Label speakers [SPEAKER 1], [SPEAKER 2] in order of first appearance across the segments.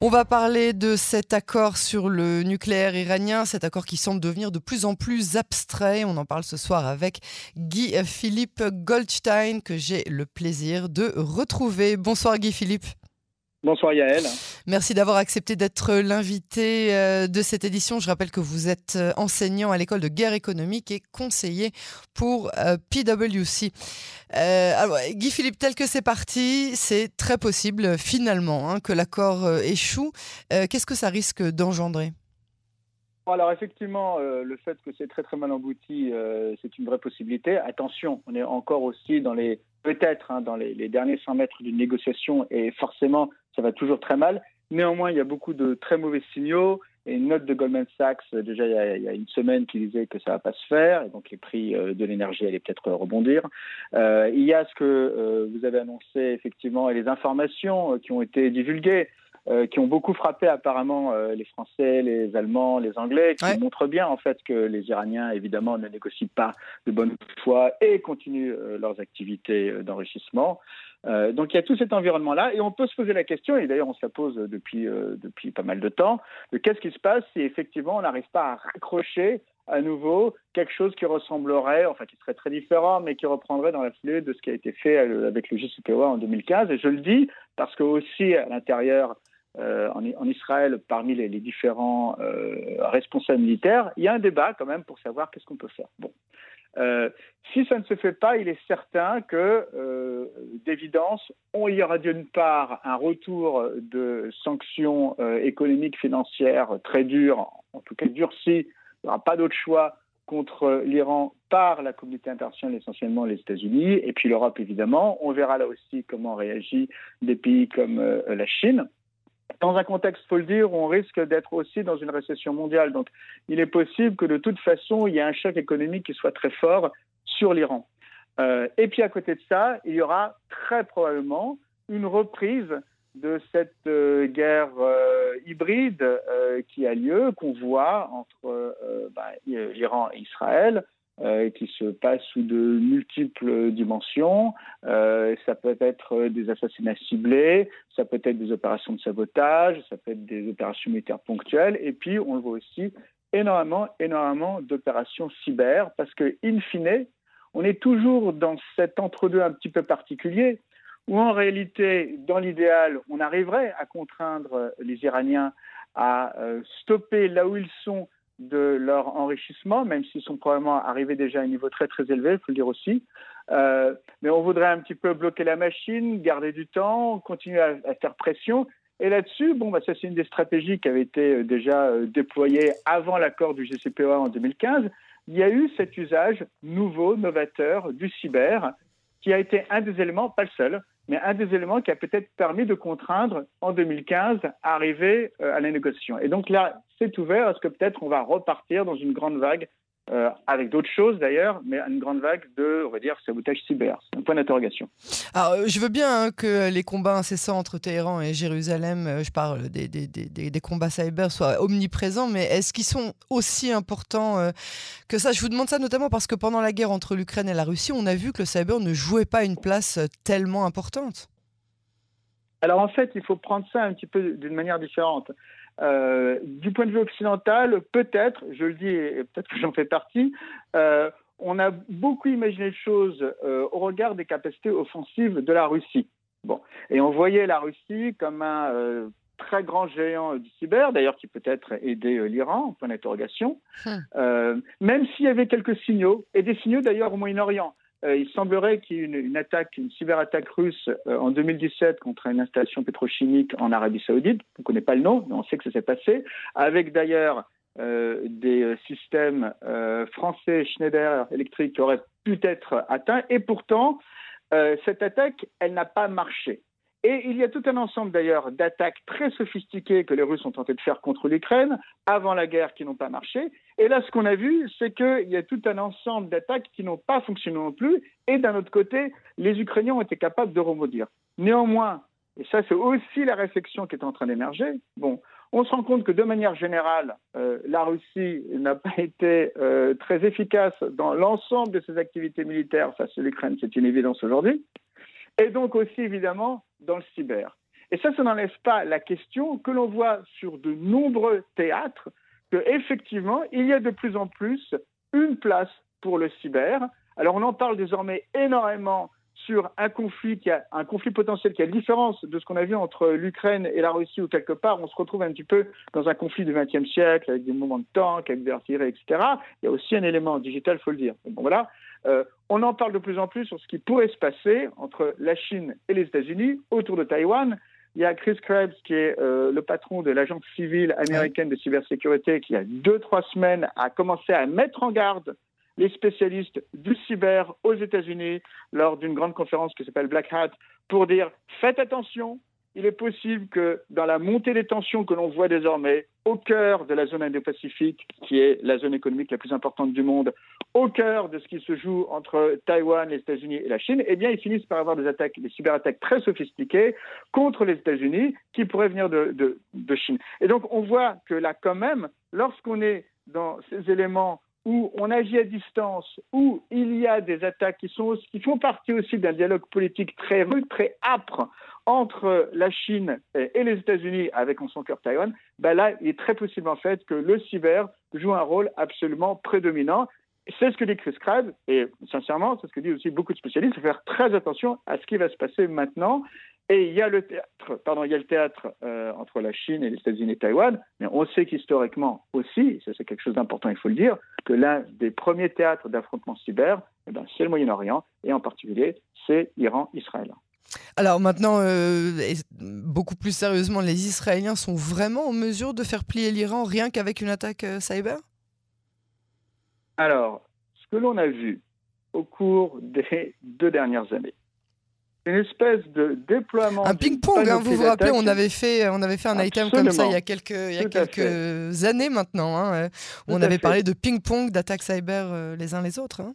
[SPEAKER 1] On va parler de cet accord sur le nucléaire iranien, cet accord qui semble devenir de plus en plus abstrait. On en parle ce soir avec Guy Philippe Goldstein, que j'ai le plaisir de retrouver. Bonsoir Guy Philippe.
[SPEAKER 2] Bonsoir Yael.
[SPEAKER 1] Merci d'avoir accepté d'être l'invité euh, de cette édition. Je rappelle que vous êtes euh, enseignant à l'école de guerre économique et conseiller pour euh, PwC. Guy Philippe, tel que c'est parti, c'est très possible finalement hein, que l'accord échoue. Qu'est-ce que ça risque d'engendrer?
[SPEAKER 2] Alors effectivement, le fait que c'est très très mal embouti, c'est une vraie possibilité. Attention, on est encore aussi dans les peut-être hein, dans les, derniers 100 mètres d'une négociation et forcément ça va toujours très mal. Néanmoins, il y a beaucoup de très mauvais signaux. Et une note de Goldman Sachs, déjà il y a, une semaine, qui disait que ça ne va pas se faire, et donc les prix euh, de l'énergie allaient peut-être rebondir. Euh, il y a ce que euh, vous avez annoncé, effectivement, et les informations qui ont été divulguées. Qui ont beaucoup frappé apparemment les Français, les Allemands, les Anglais, qui montrent bien en fait que les Iraniens évidemment ne négocient pas de bonne foi et continuent leurs activités d'enrichissement. Euh, donc il y a tout cet environnement-là et on peut se poser la question, et d'ailleurs on se la pose depuis, euh, depuis pas mal de temps, de qu'est-ce qui se passe si effectivement on n'arrive pas à raccrocher à nouveau quelque chose qui ressemblerait, enfin qui serait très différent, mais qui reprendrait dans la foulée de ce qui a été fait euh, avec le JCPOA en 2015. Et je le dis parce que aussi à l'intérieur en, Israël, parmi les, différents responsables militaires, il y a un débat quand même pour savoir qu'est-ce qu'on peut faire. Bon. Euh, si ça ne se fait pas, il est certain que, euh, d'évidence, il y aura d'une part un retour de sanctions euh, économiques, financières très dures, en tout cas durcies. Il n'y aura pas d'autre choix contre l'Iran par la communauté internationale, essentiellement les États-Unis, et puis l'Europe, évidemment. On verra là aussi comment réagit des pays comme la Chine dans un contexte, faut le dire, on risque d'être aussi dans une récession mondiale. Donc, il est possible que de toute façon, il y ait un choc économique qui soit très fort sur l'Iran. Euh, et puis, à côté de ça, il y aura très probablement une reprise de cette euh, guerre euh, hybride qui a lieu, qu'on voit entre bah, l'Iran et Israël, euh, qui se passe sous de multiples dimensions. Euh, ça peut être des assassinats ciblés, ça peut être des opérations de sabotage, ça peut être des opérations militaires ponctuelles, et puis on le voit aussi énormément, énormément d'opérations cyber, parce que in fine, on est toujours dans cet entre-deux un petit peu particulier, où en réalité, dans l'idéal, on arriverait à contraindre les Iraniens à euh, stopper là où ils sont de leur enrichissement, même s'ils sont probablement arrivés déjà à un niveau très très élevé, il faut le dire aussi. Euh, mais on voudrait un petit peu bloquer la machine, garder du temps, continuer à, faire pression. Et là-dessus, bon, bah, ça c'est une des stratégies qui avait été euh, déjà euh, déployée avant l'accord du GCPOA en 2015. Il y a eu cet usage nouveau, novateur du cyber, qui a été un des éléments, pas le seul, mais un des éléments qui a peut-être permis de contraindre en 2015 à arriver euh, à la négociation. Et donc là, c'est ouvert. Est-ce que peut-être on va repartir dans une grande vague euh, avec d'autres choses d'ailleurs, mais une grande vague de, on va dire, sabotage cyber. C'est un point d'interrogation.
[SPEAKER 1] Alors, euh, je veux bien hein, que les combats incessants entre Téhéran et Jérusalem, euh, je parle des, des, des, des, combats cyber, soient omniprésents, mais est-ce qu'ils sont aussi importants que ça? Je vous demande ça notamment parce que pendant la guerre entre l'Ukraine et la Russie, on a vu que le cyber ne jouait pas une place tellement importante.
[SPEAKER 2] Alors en fait, il faut prendre ça un petit peu d'une manière différente. Euh, du point de vue occidental, peut-être, je le dis et peut-être que j'en fais partie, euh, on a beaucoup imaginé les choses euh, au regard des capacités offensives de la Russie. Bon, et on voyait la Russie comme un très grand géant du cyber, d'ailleurs qui peut-être aider l'Iran, point d'interrogation, hum. même s'il y avait quelques signaux, et des signaux d'ailleurs au Moyen-Orient. Euh, il semblerait qu'il y ait une, attaque, une cyberattaque russe euh, en 2017 contre une installation pétrochimique en Arabie Saoudite. On ne connaît pas le nom, mais on sait que ça s'est passé, avec d'ailleurs euh, des systèmes français Schneider Electric qui auraient pu être atteints. Et pourtant, cette attaque, elle n'a pas marché. Et il y a tout un ensemble d'ailleurs d'attaques très sophistiquées que les Russes ont tenté de faire contre l'Ukraine avant la guerre qui n'ont pas marché. Et là, ce qu'on a vu, c'est qu'il y a tout un ensemble d'attaques qui n'ont pas fonctionné non plus. Et d'un autre côté, les Ukrainiens ont été capables de rebondir. Néanmoins, et ça c'est aussi la réflexion qui est en train d'émerger, bon, on se rend compte que de manière générale, euh, la Russie n'a pas été euh, très efficace dans l'ensemble de ses activités militaires face à l'Ukraine, c'est une évidence aujourd'hui et donc aussi évidemment dans le cyber. Et ça, ça n'enlève pas la question que l'on voit sur de nombreux théâtres qu'effectivement, il y a de plus en plus une place pour le cyber. Alors on en parle désormais énormément sur un conflit qui a un conflit potentiel qui a différence de ce qu'on a vu entre l'Ukraine et la Russie où quelque part on se retrouve un petit peu dans un conflit du XXe siècle avec des moments de tanks, avec des artilleries, etc. Il y a aussi un élément digital, faut le dire. Bon voilà, euh, on en parle de plus en plus sur ce qui pourrait se passer entre la Chine et les États-Unis autour de Taïwan. Il y a Chris Krebs, qui est euh, le patron de l'agence civile américaine de cybersécurité, qui, il y a deux, trois semaines, a commencé à mettre en garde les spécialistes du cyber aux États-Unis lors d'une grande conférence qui s'appelle Black Hat pour dire faites attention, il est possible que dans la montée des tensions que l'on voit désormais au cœur de la zone Indo-Pacifique, qui est la zone économique la plus importante du monde, au cœur de ce qui se joue entre Taïwan, les États-Unis et la Chine, eh bien, ils finissent par avoir des attaques, des cyberattaques très sophistiquées contre les États-Unis qui pourraient venir de, de Chine. Et donc, on voit que là, quand même, lorsqu'on est dans ces éléments où on agit à distance, où il y a des attaques qui, sont, qui font partie aussi d'un dialogue politique très rude, très âpre entre la Chine et les États-Unis avec en son cœur Taïwan, ben là, il est très possible en fait que le cyber joue un rôle absolument prédominant. C'est ce que dit Chris Krebs, et sincèrement, c'est ce que disent aussi beaucoup de spécialistes, faire très attention à ce qui va se passer maintenant. Et il y a le théâtre, pardon, il y a le théâtre euh, entre la Chine et les États-Unis et Taïwan, mais on sait qu'historiquement aussi, ça c'est quelque chose d'important, il faut le dire, que l'un des premiers théâtres d'affrontement cyber, eh ben, c'est le Moyen-Orient, et en particulier, c'est Iran-Israël.
[SPEAKER 1] Alors maintenant, euh, beaucoup plus sérieusement, les Israéliens sont vraiment en mesure de faire plier l'Iran rien qu'avec une attaque euh, cyber?
[SPEAKER 2] Alors, ce que l'on a vu au cours des deux dernières années, une espèce de déploiement.
[SPEAKER 1] Un ping-pong, hein, vous vous rappelez, on avait fait, on avait fait un item comme ça il y a quelques, il y a quelques années maintenant, hein, euh, où on avait parlé de ping-pong, d'attaques cyber les uns les autres. Hein.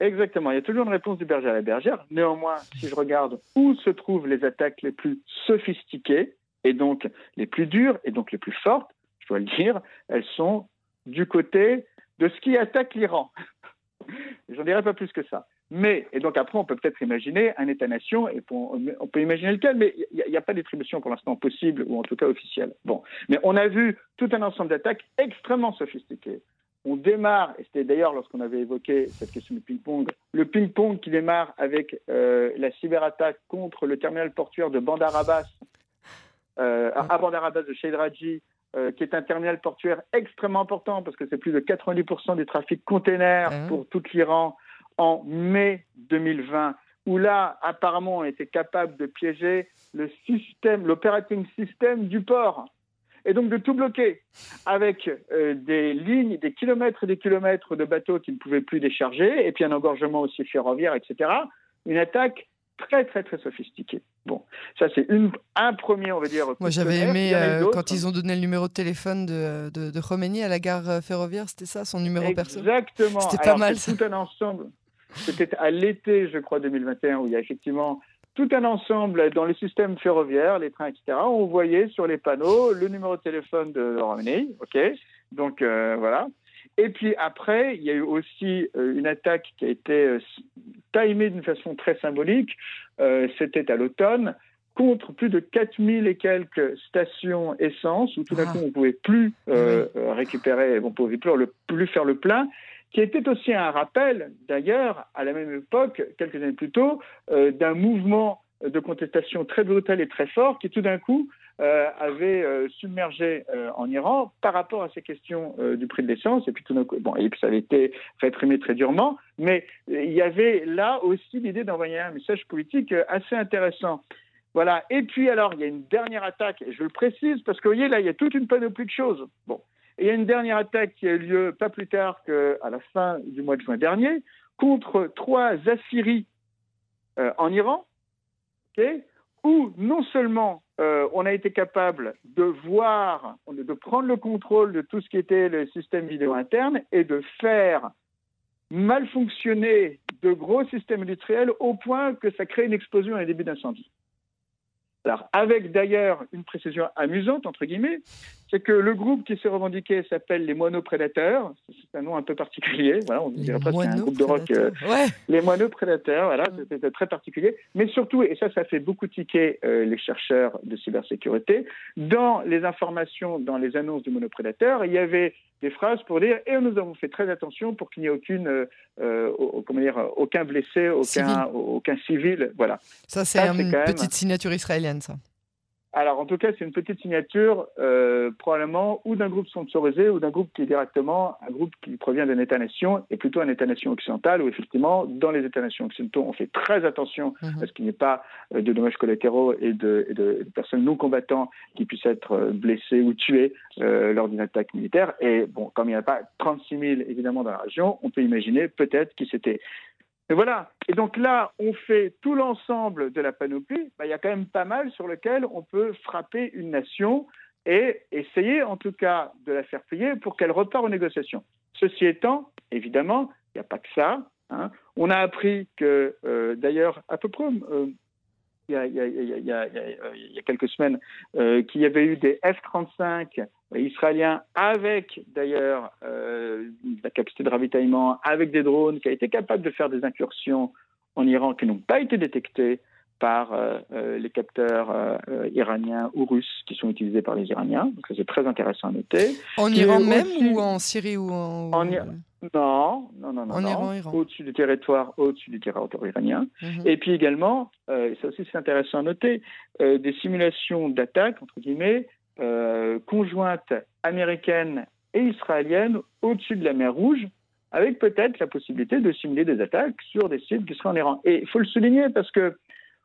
[SPEAKER 2] Exactement. Il y a toujours une réponse du berger à la bergère. Néanmoins, si je regarde où se trouvent les attaques les plus sophistiquées, et donc les plus dures, et donc les plus fortes, je dois le dire, elles sont du côté de ce qui attaque l'Iran. J'en dirais pas plus que ça. Mais, et donc après, on peut peut-être imaginer un État-nation, et on peut imaginer lequel, mais il n'y a, a, pas d'attribution pour l'instant possible, ou en tout cas officielle. Bon. Mais on a vu tout un ensemble d'attaques extrêmement sophistiquées on démarre, et c'était d'ailleurs lorsqu'on avait évoqué cette question du ping-pong, le ping-pong qui démarre avec euh, la cyberattaque contre le terminal portuaire de Bandar Abbas, euh, à Bandar Abbas de Sheidraji, euh, qui est un terminal portuaire extrêmement important parce que c'est plus de 90% du trafic container ah. pour tout l'Iran en mai 2020, où là, apparemment, on était capable de piéger le système, l'operating system du port et donc de tout bloquer avec euh, des lignes, des kilomètres et des kilomètres de bateaux qui ne pouvaient plus décharger, et puis un engorgement aussi ferroviaire, etc. Une attaque très très très sophistiquée. Bon, ça c'est un premier, on va dire.
[SPEAKER 1] Moi j'avais aimé euh, quand ils ont donné le numéro de téléphone de, de, de Khomeini à la gare euh, ferroviaire, c'était ça, son numéro personnel
[SPEAKER 2] Exactement.
[SPEAKER 1] C'était pas mal.
[SPEAKER 2] Tout un ensemble. C'était à l'été, je crois, 2021, où il y a effectivement tout un ensemble dans les systèmes ferroviaires, les trains, etc. On voyait sur les panneaux le numéro de téléphone de Romney, ok? Donc euh, voilà. Et puis après, il y a eu aussi euh, une attaque qui a été euh, timée d'une façon très symbolique. C'était à l'automne contre plus de 4000 et quelques stations essence où tout d'un ah. coup on ne pouvait plus récupérer, on ne pouvait plus, le, plus faire le plein qui était aussi un rappel, d'ailleurs, à la même époque, quelques années plus tôt, euh, d'un mouvement de contestation très brutal et très fort qui tout d'un coup euh, avait euh, submergé en Iran par rapport à ces questions du prix de l'essence. Et puis tout d'un coup bon et puis ça avait été réprimé très durement. Mais il y avait là aussi l'idée d'envoyer un message politique assez intéressant. Voilà. Et puis alors il y a une dernière attaque et je le précise parce que vous voyez là il y a toute une panoplie de choses. Bon et il y a une dernière attaque qui a eu lieu pas plus tard qu'à la fin du mois de juin dernier contre trois Assyries euh, en Iran, où non seulement euh, on a été capable de voir, de prendre le contrôle de tout ce qui était le système vidéo interne et de faire mal fonctionner de gros systèmes industriels au point que ça crée une explosion et un début d'incendie. Alors, avec d'ailleurs une précision amusante, entre guillemets, c'est que le groupe qui s'est revendiqué s'appelle les mono-prédateurs. C'est un nom un peu particulier. Voilà, on dirait presque un groupe de rock. Euh, les mono-prédateurs, voilà, mm. c'était très particulier. Mais surtout, et ça, ça fait beaucoup tiquer euh, les chercheurs de cybersécurité, dans les informations, dans les annonces du monoprédateur, il y avait des phrases pour dire et nous avons fait très attention pour qu'il n'y ait aucune, euh, comment dire, aucun blessé, aucun civil. aucun civil. Voilà.
[SPEAKER 1] Ça, c'est une petite signature israélienne, ça.
[SPEAKER 2] Alors, en tout cas, c'est une petite signature, euh, probablement, ou d'un groupe sponsorisé, ou d'un groupe qui est directement un groupe qui provient d'un État-nation, et plutôt un État-nation occidental, où effectivement, dans les États-nations occidentaux, on fait très attention mhm. à ce qu'il n'y ait pas euh, de dommages collatéraux et de, personnes non combattants qui puissent être euh, blessés ou tués lors d'une attaque militaire. Et bon, comme il n'y a pas 36 000, évidemment, dans la région, on peut imaginer peut-être qu'il s'était et voilà. Et donc là, on fait tout l'ensemble de la panoplie. Bah, il y a quand même pas mal sur lequel on peut frapper une nation et essayer en tout cas de la faire plier pour qu'elle repart aux négociations. Ceci étant, évidemment, il n'y a pas que ça. Hein. On a appris que, euh, d'ailleurs, à peu près il y a, quelques semaines euh, qu'il y avait eu des F-35 israéliens avec d'ailleurs euh, la capacité de ravitaillement, avec des drones, qui a été capable de faire des incursions en Iran qui n'ont pas été détectées par euh, les capteurs iraniens ou russes qui sont utilisés par les Iraniens. Donc ça c'est très intéressant à noter.
[SPEAKER 1] En Iran même ou en Syrie ou en...
[SPEAKER 2] Non, non, non, non. Au-dessus du territoire, au-dessus du territoire iranien. Mhm. Et puis également, euh, ça aussi c'est intéressant à noter, euh, des simulations d'attaques, entre guillemets, euh, conjointes américaines et israéliennes au-dessus de la mer Rouge, avec peut-être la possibilité de simuler des attaques sur des sites qui seraient en Iran. Et il faut le souligner parce que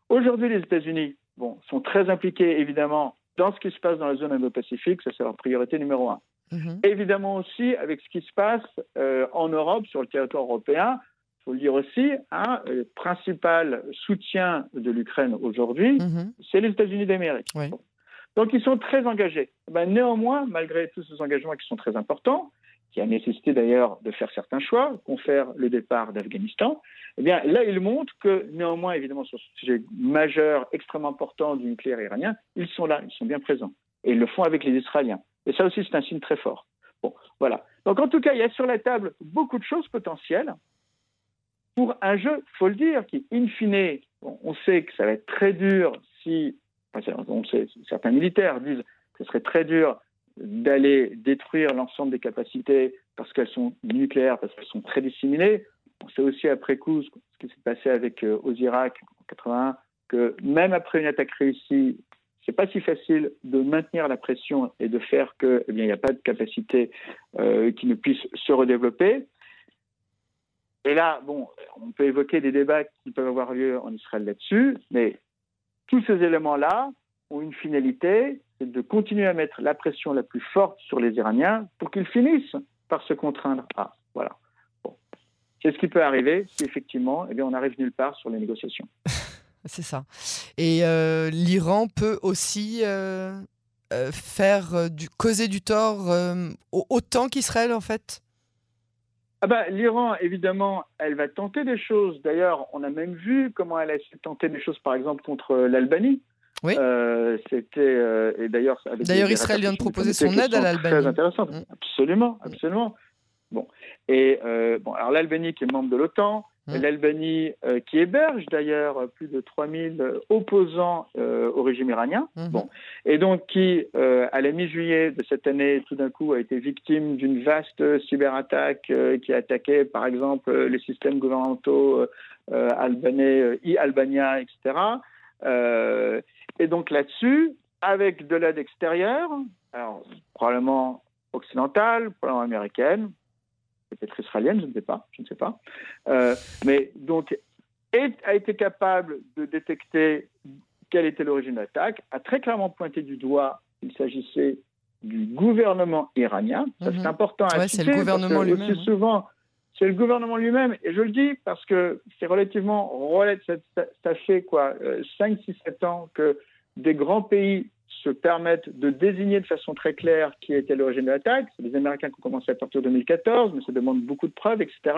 [SPEAKER 2] aujourd'hui, les États-Unis bon, sont très impliqués, évidemment, dans ce qui se passe dans la zone Indo-Pacifique, ça c'est leur priorité numéro un. Mhm. Évidemment aussi avec ce qui se passe euh, en Europe, sur le territoire européen. Il faut le dire aussi, hein, le principal soutien de l'Ukraine aujourd'hui, mhm. c'est les États-Unis d'Amérique. Donc ils sont très engagés. Ben, néanmoins, malgré tous ces engagements qui sont très importants, qui a nécessité d'ailleurs de faire certains choix, confère le départ d'Afghanistan, eh bien là, ils montrent que néanmoins, évidemment, sur ce sujet majeur, extrêmement important du nucléaire iranien, ils sont là, ils sont bien présents. Et ils le font avec les Israéliens. Et ça aussi, c'est un signe très fort. Bon, voilà. Donc en tout cas, il y a sur la table beaucoup de choses potentielles pour un jeu, il faut le dire, qui, in fine, on sait que ça va être très dur si, on sait, certains militaires disent que ce serait très dur d'aller détruire l'ensemble des capacités parce qu'elles sont nucléaires, parce qu'elles sont très disséminées. On sait aussi après coup ce qui s'est passé avec euh, Irak en 81, que même après une attaque réussie, c'est pas si facile de maintenir la pression et de faire qu'il eh n'y a pas de capacité euh, qui ne puisse se redévelopper. Et là, bon, on peut évoquer des débats qui peuvent avoir lieu en Israël là-dessus, mais tous ces éléments-là ont une finalité, c'est de continuer à mettre la pression la plus forte sur les Iraniens pour qu'ils finissent par se contraindre à. Voilà. Bon. C'est ce qui peut arriver si effectivement, eh bien, on n'arrive nulle part sur les négociations.
[SPEAKER 1] C'est ça. Et euh, l'Iran peut aussi euh, euh, faire du causer du tort autant qu'Israël en fait?
[SPEAKER 2] Ah bah, L'Iran, évidemment, elle va tenter des choses. D'ailleurs, on a même vu comment elle a tenté des choses, par exemple, contre l'Albanie. Oui. C'était et d'ailleurs.
[SPEAKER 1] D'ailleurs, Israël vient de proposer son aide à l'Albanie.
[SPEAKER 2] Très intéressant. Mm. Absolument, absolument. Bon. Et bon, alors l'Albanie qui est membre de l'OTAN, Mmh. L'Albanie, euh, qui héberge d'ailleurs plus de 3000 opposants euh, au régime iranien, mmh. bon, et donc qui, euh, à la mi-juillet de cette année, tout d'un coup, a été victime d'une vaste cyberattaque qui a attaqué, par exemple, les systèmes gouvernementaux albanais, e-Albania, etc. et donc là-dessus, avec de l'aide extérieure, alors probablement occidentale, probablement américaine, peut-être israélienne, je ne sais pas, je ne sais pas, euh, mais donc a été capable de détecter quelle était l'origine de l'attaque, a très clairement pointé du doigt qu'il s'agissait du gouvernement iranien. Ça, c'est mhm. important à
[SPEAKER 1] ouais, C'est le gouvernement lui-même.
[SPEAKER 2] Hein. souvent, c'est le gouvernement lui-même. Et je le dis parce que c'est relativement. Ça, ça, fait quoi 5, 6, 7 ans que des grands pays se permettent de désigner de façon très claire qui était l'origine de l'attaque. C'est les Américains qui ont commencé à partir de 2014, mais ça demande beaucoup de preuves, etc.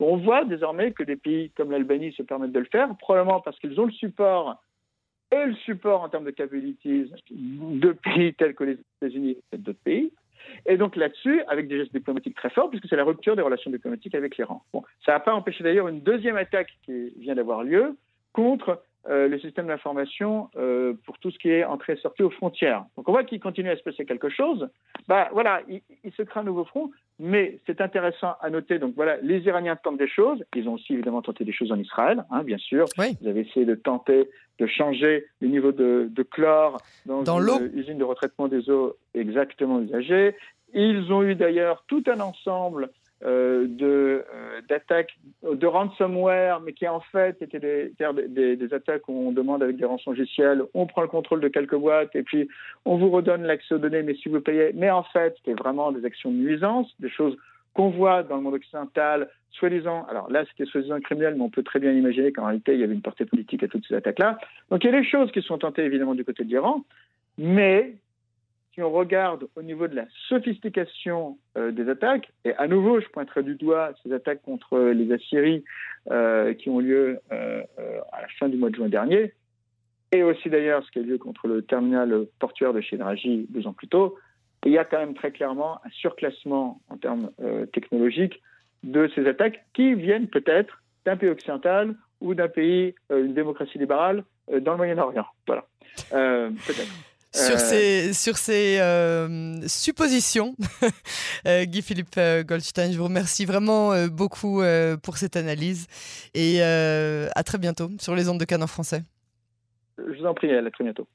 [SPEAKER 2] On voit désormais que des pays comme l'Albanie se permettent de le faire, probablement parce qu'ils ont le support et le support en termes de capabilities de pays tels que les États-Unis et d'autres pays. Et donc là-dessus, avec des gestes diplomatiques très forts, puisque c'est la rupture des relations diplomatiques avec l'Iran. Bon, ça n'a pas empêché d'ailleurs une deuxième attaque qui vient d'avoir lieu contre euh, le système d'information euh, pour tout ce qui est entrée et sortie aux frontières. Donc on voit qu'il continue à se passer quelque chose. Bah voilà, il, se crée un nouveau front, mais c'est intéressant à noter. Donc voilà, les Iraniens tentent des choses. Ils ont aussi évidemment tenté des choses en Israël, hein, bien sûr. Ils avaient essayé de tenter de changer le niveau de, chlore dans, dans une usine de retraitement des eaux exactement usagée. Ils ont eu d'ailleurs tout un ensemble de euh, d'attaques de ransomware, mais qui en fait étaient des, des, des, attaques où on demande avec des rançons logiciels, on prend le contrôle de quelques boîtes et puis on vous redonne l'accès aux données, mais si vous payez. Mais en fait, c'était vraiment des actions de nuisance, des choses qu'on voit dans le monde occidental, soi-disant, alors là c'était soi-disant criminel, mais on peut très bien imaginer qu'en réalité il y avait une portée politique à toutes ces attaques-là. Donc il y a des choses qui sont tentées évidemment du côté de l'Iran, mais si on regarde au niveau de la sophistication euh, des attaques, et à nouveau, je pointerai du doigt ces attaques contre les Assyries euh, qui ont lieu euh, à la fin du mois de juin dernier, et aussi d'ailleurs ce qui a lieu contre le terminal portuaire de Shedraji deux ans plus tôt, il y a quand même très clairement un surclassement en termes technologiques de ces attaques qui viennent peut-être d'un pays occidental ou d'un pays, une démocratie libérale dans le Moyen-Orient. Voilà, peut-être.
[SPEAKER 1] Sur euh, ces, sur ces euh, suppositions, euh, Guy-Philippe Goldstein, je vous remercie vraiment beaucoup pour cette analyse et à très bientôt sur les ondes de Canon français.
[SPEAKER 2] Je vous en prie, à très bientôt.